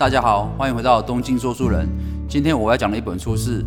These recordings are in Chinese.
大家好，欢迎回到东京说书人。今天我要讲的一本书是《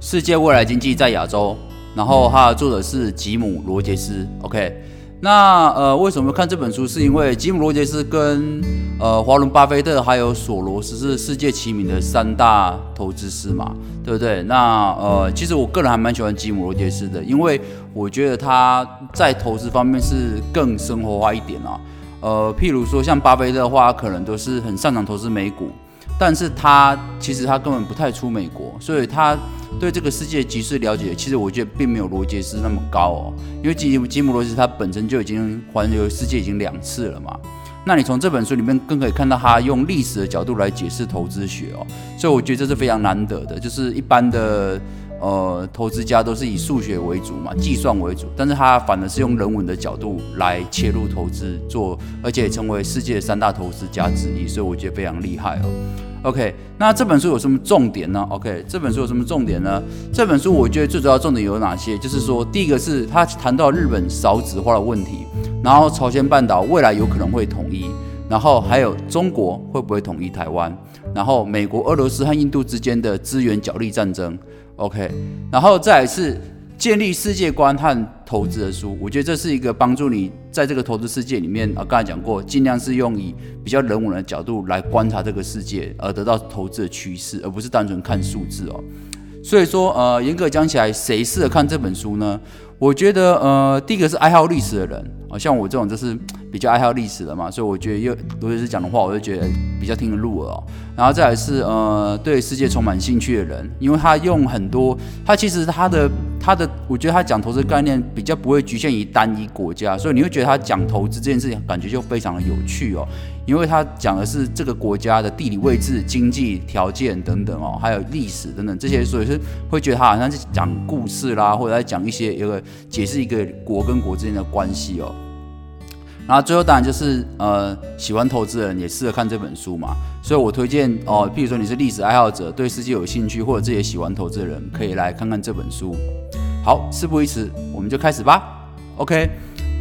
世界未来经济在亚洲》，然后它的作者是吉姆·罗杰斯。OK，那呃，为什么看这本书？是因为吉姆·罗杰斯跟呃华伦·巴菲特还有索罗斯是世界齐名的三大投资师嘛，对不对？那呃，其实我个人还蛮喜欢吉姆·罗杰斯的，因为我觉得他在投资方面是更生活化一点啊。呃，譬如说像巴菲特的话，可能都是很擅长投资美股，但是他其实他根本不太出美国，所以他对这个世界局势了解，其实我觉得并没有罗杰斯那么高哦。因为吉吉姆罗杰斯他本身就已经环游世界已经两次了嘛。那你从这本书里面更可以看到他用历史的角度来解释投资学哦，所以我觉得这是非常难得的，就是一般的。呃，投资家都是以数学为主嘛，计算为主，但是他反而是用人文的角度来切入投资做，而且成为世界三大投资家之一，所以我觉得非常厉害哦。OK，那这本书有什么重点呢？OK，这本书有什么重点呢？这本书我觉得最主要重点有哪些？就是说，第一个是他谈到日本少子化的问题，然后朝鲜半岛未来有可能会统一，然后还有中国会不会统一台湾，然后美国、俄罗斯和印度之间的资源角力战争。OK，然后再来是建立世界观和投资的书，我觉得这是一个帮助你在这个投资世界里面啊，刚才讲过，尽量是用以比较人文的角度来观察这个世界，而得到投资的趋势，而不是单纯看数字哦。所以说，呃，严格讲起来，谁适合看这本书呢？我觉得，呃，第一个是爱好历史的人，啊，像我这种就是比较爱好历史的嘛，所以我觉得又罗杰斯讲的话，我就觉得比较听得入耳哦。然后再来是，呃，对世界充满兴趣的人，因为他用很多，他其实他的他的，我觉得他讲投资概念比较不会局限于单一国家，所以你会觉得他讲投资这件事情，感觉就非常的有趣哦。因为他讲的是这个国家的地理位置、经济条件等等哦，还有历史等等这些，所以是会觉得他好像是讲故事啦，或者在讲一些一个解释一个国跟国之间的关系哦。然后最后当然就是呃，喜欢投资人也适合看这本书嘛，所以我推荐哦，譬如说你是历史爱好者，对世界有兴趣，或者自己喜欢投资的人，可以来看看这本书。好，事不宜迟，我们就开始吧。OK。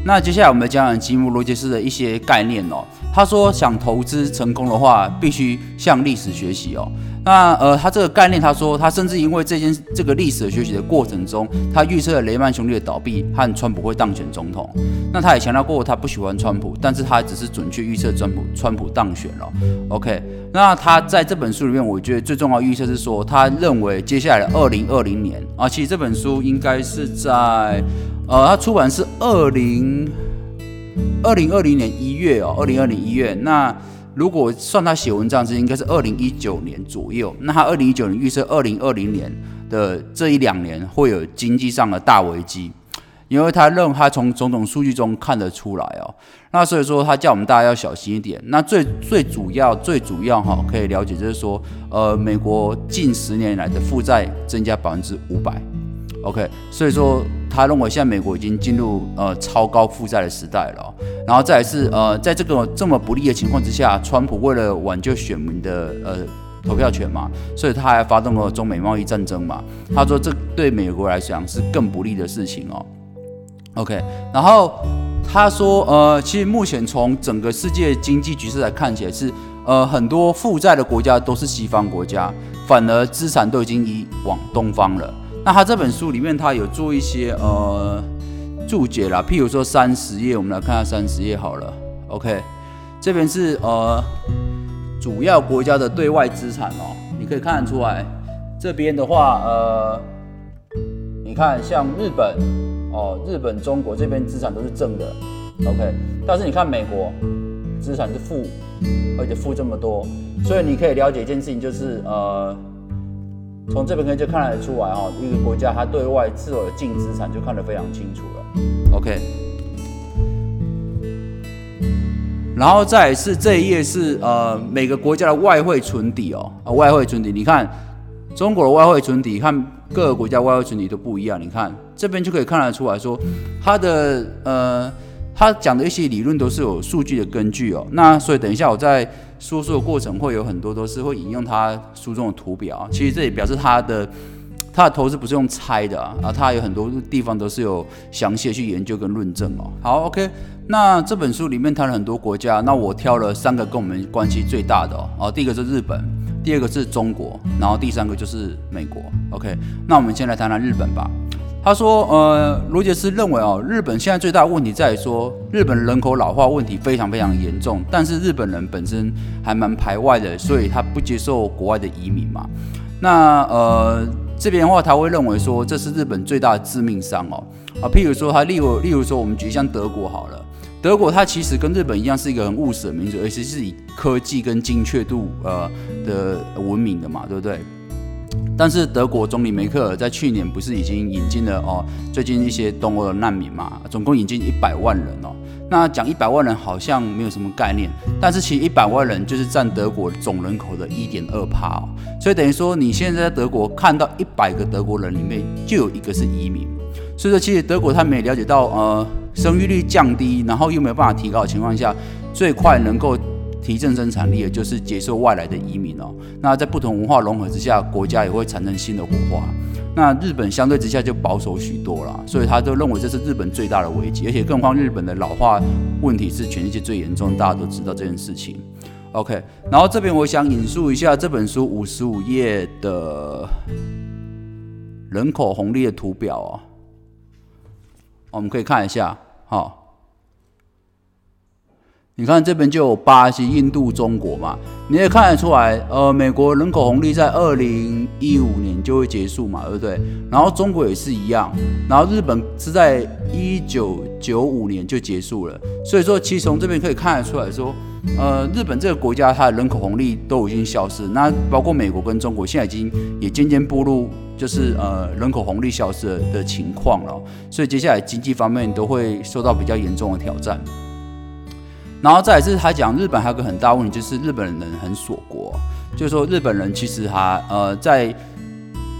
那接下来我们讲讲吉姆·罗杰斯的一些概念哦。他说，想投资成功的话，必须向历史学习哦。那呃，他这个概念，他说他甚至因为这件这个历史的学习的过程中，他预测了雷曼兄弟的倒闭和川普会当选总统。那他也强调过，他不喜欢川普，但是他只是准确预测川普川普当选了。OK，那他在这本书里面，我觉得最重要预测是说，他认为接下来的二零二零年啊，其实这本书应该是在。呃，它出版是二零二零二零年一月哦，二零二零一月。那如果算他写文章是应该是二零一九年左右。那他二零一九年预测二零二零年的这一两年会有经济上的大危机，因为他认为他从种种数据中看得出来哦。那所以说他叫我们大家要小心一点。那最最主要最主要哈，可以了解就是说，呃，美国近十年来的负债增加百分之五百。OK，所以说。他认为现在美国已经进入呃超高负债的时代了，然后再是呃在这个这么不利的情况之下，川普为了挽救选民的呃投票权嘛，所以他还发动了中美贸易战争嘛。他说这对美国来讲是更不利的事情哦。OK，然后他说呃其实目前从整个世界经济局势来看起来是呃很多负债的国家都是西方国家，反而资产都已经移往东方了。那他这本书里面，他有做一些呃注解啦，譬如说三十页，我们来看下三十页好了。OK，这边是呃主要国家的对外资产哦，你可以看得出来，这边的话呃，你看像日本哦，日本、中国这边资产都是正的，OK，但是你看美国资产是负，而且负这么多，所以你可以了解一件事情，就是呃。从这边可以就看得出来哦，一个国家它对外自有的净资产就看得非常清楚了。OK，然后再是这一页是呃每个国家的外汇存底哦，啊外汇存底，你看中国的外汇存底，看各个国家外汇存底都不一样。你看这边就可以看得出来说，它的呃他讲的一些理论都是有数据的根据哦。那所以等一下我在。说书的过程会有很多都是会引用他书中的图表，其实这也表示他的他的投资不是用猜的啊，啊，他有很多地方都是有详细的去研究跟论证哦。好，OK，那这本书里面谈了很多国家，那我挑了三个跟我们关系最大的哦，哦，第一个是日本，第二个是中国，然后第三个就是美国。OK，那我们先来谈谈日本吧。他说，呃，罗杰斯认为哦，日本现在最大的问题在于说，日本人口老化问题非常非常严重，但是日本人本身还蛮排外的，所以他不接受国外的移民嘛。那呃，这边的话，他会认为说，这是日本最大的致命伤哦。啊，譬如说，他例如例如说，我们举像德国好了，德国它其实跟日本一样是一个很务实的民族，而且是以科技跟精确度呃的闻名的嘛，对不对？但是德国总理梅克尔在去年不是已经引进了哦，最近一些东欧的难民嘛，总共引进一百万人哦。那讲一百万人好像没有什么概念，但是其实一百万人就是占德国总人口的一点二帕哦。所以等于说你现在在德国看到一百个德国人里面就有一个是移民。所以说其实德国他们也了解到，呃，生育率降低，然后又没有办法提高的情况下，最快能够。提振生产力也就是接受外来的移民哦。那在不同文化融合之下，国家也会产生新的火花。那日本相对之下就保守许多了，所以他都认为这是日本最大的危机。而且更况日本的老化问题是全世界最严重，大家都知道这件事情。OK，然后这边我想引述一下这本书五十五页的人口红利的图表哦，我们可以看一下，好。你看这边就有巴西、印度、中国嘛，你也看得出来，呃，美国人口红利在二零一五年就会结束嘛，对不对？然后中国也是一样，然后日本是在一九九五年就结束了，所以说其实从这边可以看得出来说，呃，日本这个国家它的人口红利都已经消失，那包括美国跟中国现在已经也渐渐步入就是呃人口红利消失的情况了，所以接下来经济方面都会受到比较严重的挑战。然后再是，他讲日本还有个很大问题，就是日本人很锁国，就是说日本人其实他呃在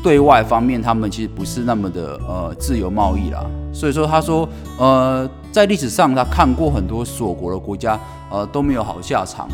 对外方面，他们其实不是那么的呃自由贸易啦。所以说他说呃在历史上他看过很多锁国的国家，呃都没有好下场。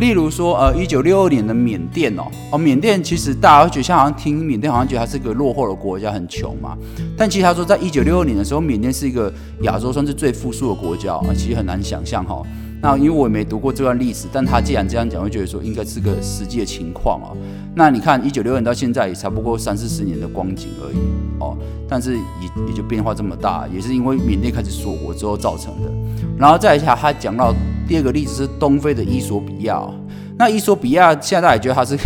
例如说呃一九六二年的缅甸哦，哦缅甸其实大家觉得像好像听缅甸好像觉得它是个落后的国家，很穷嘛。但其实他说在一九六二年的时候，缅甸是一个亚洲算是最富庶的国家啊，其实很难想象哈。那因为我也没读过这段历史，但他既然这样讲，会觉得说应该是个实际的情况啊。那你看，一九六二年到现在也差不多三四十年的光景而已哦，但是也也就变化这么大，也是因为缅甸开始锁国之后造成的。然后再一下，他讲到第二个例子是东非的伊索比亚，那伊索比亚现在也觉得它是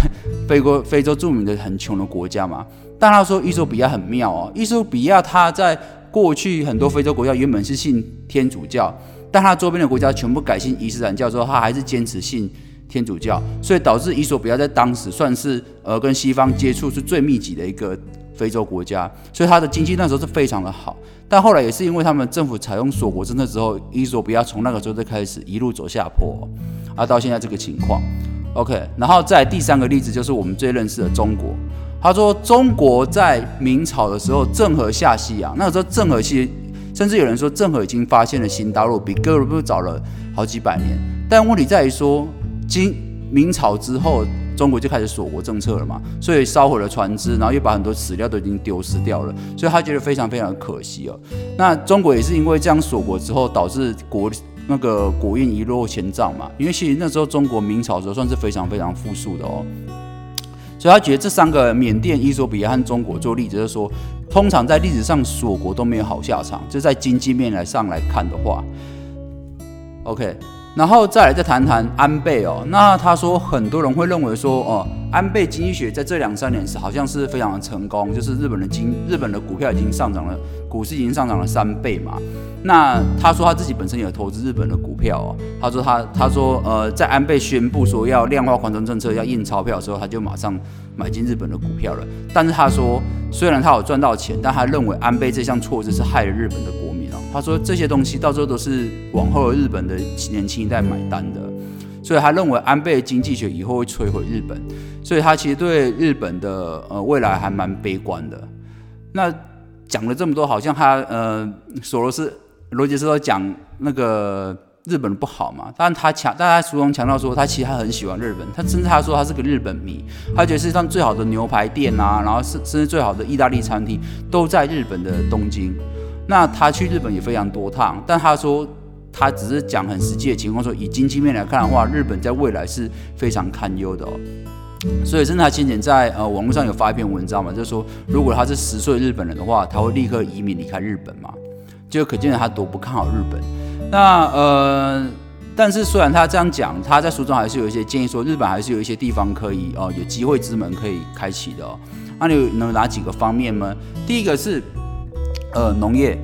非国非洲著名的很穷的国家嘛，但他说伊索比亚很妙哦，伊索比亚它在过去很多非洲国家原本是信天主教。但他周边的国家全部改信伊斯兰教之后，他还是坚持信天主教，所以导致伊索比亚在当时算是呃跟西方接触是最密集的一个非洲国家，所以它的经济那时候是非常的好。但后来也是因为他们政府采用锁国政策之后，伊索比亚从那个时候就开始一路走下坡，啊到现在这个情况。OK，然后再第三个例子就是我们最认识的中国。他说中国在明朝的时候郑和下西洋，那个时候郑和其实。甚至有人说，郑和已经发现了新大陆，比哥伦布早了好几百年。但问题在于说，今明朝之后，中国就开始锁国政策了嘛，所以烧毁了船只，然后又把很多史料都已经丢失掉了，所以他觉得非常非常可惜哦。那中国也是因为这样锁国之后，导致国那个国运一落千丈嘛。因为其实那时候中国明朝的时候算是非常非常富庶的哦。所以他觉得这三个缅甸、伊索比亚和中国做例子，就是说，通常在历史上锁国都没有好下场。就在经济面来上来看的话，OK，然后再来再谈谈安倍哦。那他说很多人会认为说，哦，安倍经济学在这两三年是好像是非常的成功，就是日本的经日本的股票已经上涨了，股市已经上涨了三倍嘛。那他说他自己本身有投资日本的股票哦。他说他他说呃，在安倍宣布说要量化宽松政策要印钞票的时候，他就马上买进日本的股票了。但是他说，虽然他有赚到钱，但他认为安倍这项措施是害了日本的国。他说这些东西到时候都是往后日本的年轻一代买单的，所以他认为安倍经济学以后会摧毁日本，所以他其实对日本的呃未来还蛮悲观的。那讲了这么多，好像他呃索罗斯。罗杰斯都讲那个日本不好嘛，但他强，但他书中强调说，他其实他很喜欢日本，他甚至他说他是个日本迷，他觉得世界上最好的牛排店啊，然后甚甚至最好的意大利餐厅都在日本的东京。那他去日本也非常多趟，但他说他只是讲很实际的情况，说以经济面来看的话，日本在未来是非常堪忧的。所以，甚至他先前在呃网络上有发一篇文章嘛，就是说，如果他是十岁日本人的话，他会立刻移民离开日本嘛，就可见他多不看好日本。那呃，但是虽然他这样讲，他在书中还是有一些建议，说日本还是有一些地方可以哦，有机会之门可以开启的哦。那你有哪几个方面吗？第一个是呃农业。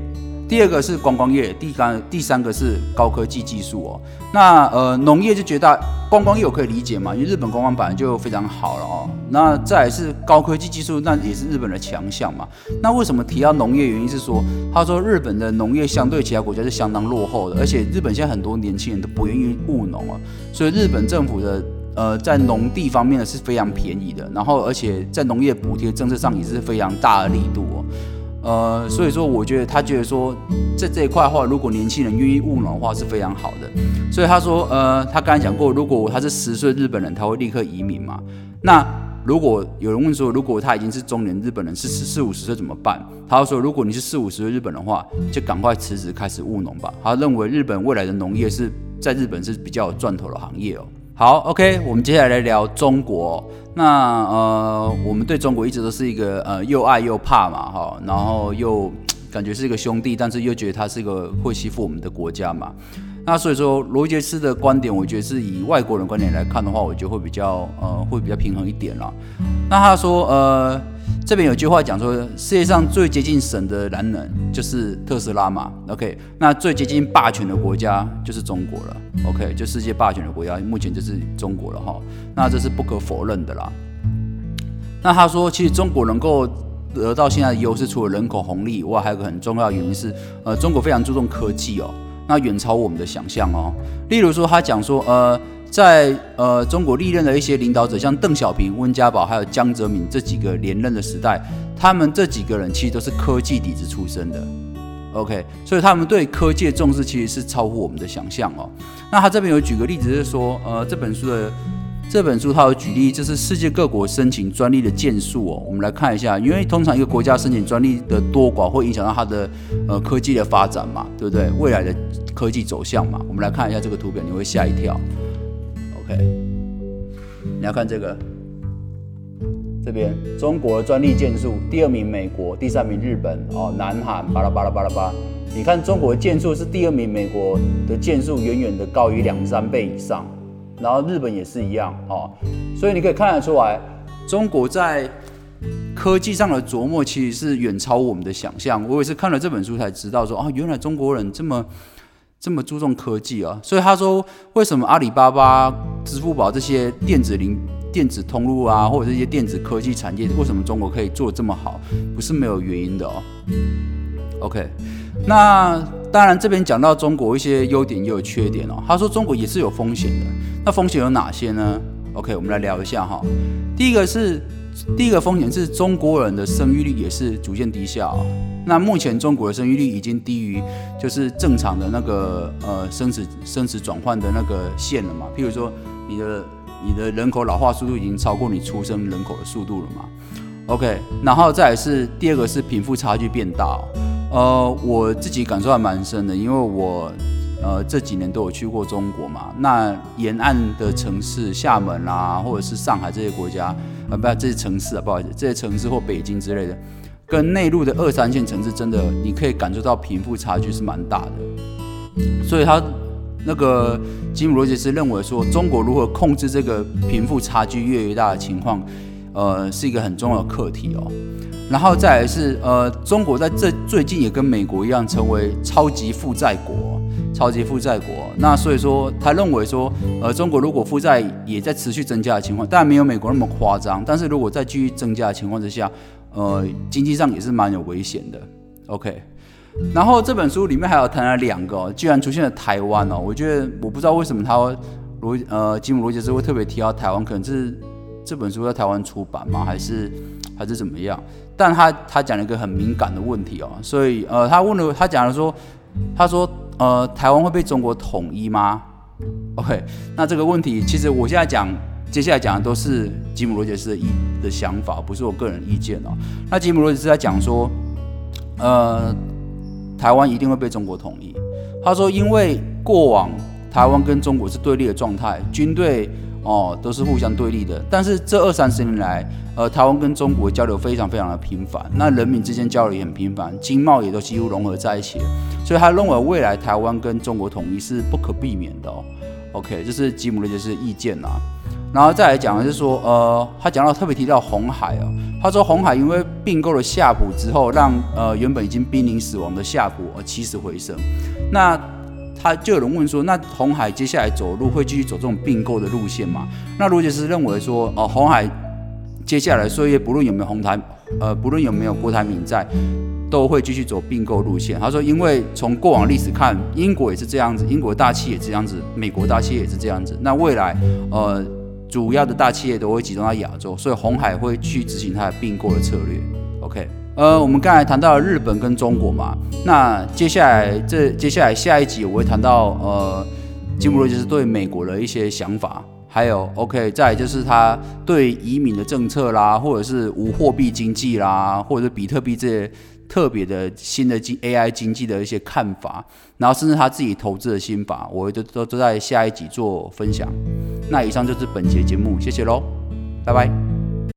第二个是观光业，第三第三个是高科技技术哦。那呃农业就觉得观光业我可以理解嘛，因为日本观光本来就非常好了哦。那再是高科技技术，那也是日本的强项嘛。那为什么提到农业？原因是说，他说日本的农业相对其他国家是相当落后的，而且日本现在很多年轻人都不愿意务农啊，所以日本政府的呃在农地方面呢是非常便宜的，然后而且在农业补贴政策上也是非常大的力度哦。呃，所以说，我觉得他觉得说，在这一块的话，如果年轻人愿意务农的话，是非常好的。所以他说，呃，他刚才讲过，如果他是十岁日本人，他会立刻移民嘛？那如果有人问说，如果他已经是中年日本人，是十四五十岁怎么办？他说，如果你是四五十岁日本的话，就赶快辞职开始务农吧。他认为日本未来的农业是在日本是比较有赚头的行业哦。好，OK，我们接下来来聊中国。那呃，我们对中国一直都是一个呃又爱又怕嘛，哈，然后又感觉是一个兄弟，但是又觉得他是一个会欺负我们的国家嘛。那所以说，罗杰斯的观点，我觉得是以外国人观点来看的话，我觉得会比较呃会比较平衡一点啦。那他说呃。这边有句话讲说，世界上最接近神的男人就是特斯拉嘛。OK，那最接近霸权的国家就是中国了。OK，就世界霸权的国家，目前就是中国了哈。那这是不可否认的啦。那他说，其实中国能够得到现在的优势，除了人口红利以外，还有个很重要原因是，呃，中国非常注重科技哦，那远超我们的想象哦。例如说，他讲说，呃。在呃中国历任的一些领导者，像邓小平、温家宝还有江泽民这几个连任的时代，他们这几个人其实都是科技底子出身的。OK，所以他们对科技的重视其实是超乎我们的想象哦。那他这边有举个例子，是说呃这本书的这本书它有举例，就是世界各国申请专利的件数哦。我们来看一下，因为通常一个国家申请专利的多寡会影响到它的呃科技的发展嘛，对不对？未来的科技走向嘛。我们来看一下这个图表，你会吓一跳。OK，你要看这个，这边中国的专利件数第二名美国，第三名日本哦，南韩巴拉巴拉巴拉巴。你看中国的件数是第二名，美国的件数远远的高于两三倍以上，然后日本也是一样哦，所以你可以看得出来，中国在科技上的琢磨其实是远超我们的想象。我也是看了这本书才知道说啊，原来中国人这么。这么注重科技啊，所以他说，为什么阿里巴巴、支付宝这些电子零电子通路啊，或者这些电子科技产业，为什么中国可以做这么好？不是没有原因的哦。OK，那当然这边讲到中国一些优点也有缺点哦。他说中国也是有风险的，那风险有哪些呢？OK，我们来聊一下哈。第一个是。第一个风险是中国人的生育率也是逐渐低下。那目前中国的生育率已经低于就是正常的那个呃生殖生殖转换的那个线了嘛？譬如说你的你的人口老化速度已经超过你出生人口的速度了嘛？OK，然后再是第二个是贫富差距变大。呃，我自己感受还蛮深的，因为我。呃，这几年都有去过中国嘛？那沿岸的城市，厦门啦，或者是上海这些国家，啊，不，这些城市啊，不好意思，这些城市或北京之类的，跟内陆的二三线城市，真的你可以感受到贫富差距是蛮大的。所以他那个吉姆罗杰斯认为说，中国如何控制这个贫富差距越来越大的情况，呃，是一个很重要的课题哦。然后再来是，呃，中国在这最近也跟美国一样，成为超级负债国。超级负债国，那所以说他认为说，呃，中国如果负债也在持续增加的情况，当然没有美国那么夸张，但是如果在继续增加的情况之下，呃，经济上也是蛮有危险的。OK，然后这本书里面还有谈了两个，居然出现了台湾哦，我觉得我不知道为什么他罗呃吉姆罗杰斯会特别提到台湾，可能是这本书在台湾出版吗？还是还是怎么样？但他他讲了一个很敏感的问题哦，所以呃他问了他讲了说。他说：“呃，台湾会被中国统一吗？OK，那这个问题其实我现在讲，接下来讲的都是吉姆罗杰斯的意的想法，不是我个人意见哦。那吉姆罗杰斯在讲说，呃，台湾一定会被中国统一。他说，因为过往台湾跟中国是对立的状态，军队哦都是互相对立的。但是这二三十年来，呃，台湾跟中国交流非常非常的频繁，那人民之间交流也很频繁，经贸也都几乎融合在一起。所以他认为未来台湾跟中国统一是不可避免的哦。OK，这是吉姆的就是意见呐。然后再来讲的是说，呃，他讲到特别提到红海哦，他说红海因为并购了夏普之后，让呃原本已经濒临死亡的夏普而起死回生。那他就有人问说，那红海接下来走路会继续走这种并购的路线吗？那罗杰斯认为说，哦，红海接下来岁月不论有没有红台，呃，不论有没有郭台铭在。都会继续走并购路线。他说，因为从过往历史看，英国也是这样子，英国大企业也是这样子，美国大企业也是这样子。那未来，呃，主要的大企业都会集中在亚洲，所以红海会去执行它的并购的策略。OK，呃，我们刚才谈到日本跟中国嘛，那接下来这接下来下一集我会谈到呃，吉姆罗就是对美国的一些想法。还有，OK，再就是他对移民的政策啦，或者是无货币经济啦，或者是比特币这些特别的新的经 AI 经济的一些看法，然后甚至他自己投资的心法，我都都都在下一集做分享。那以上就是本节节目，谢谢喽，拜拜。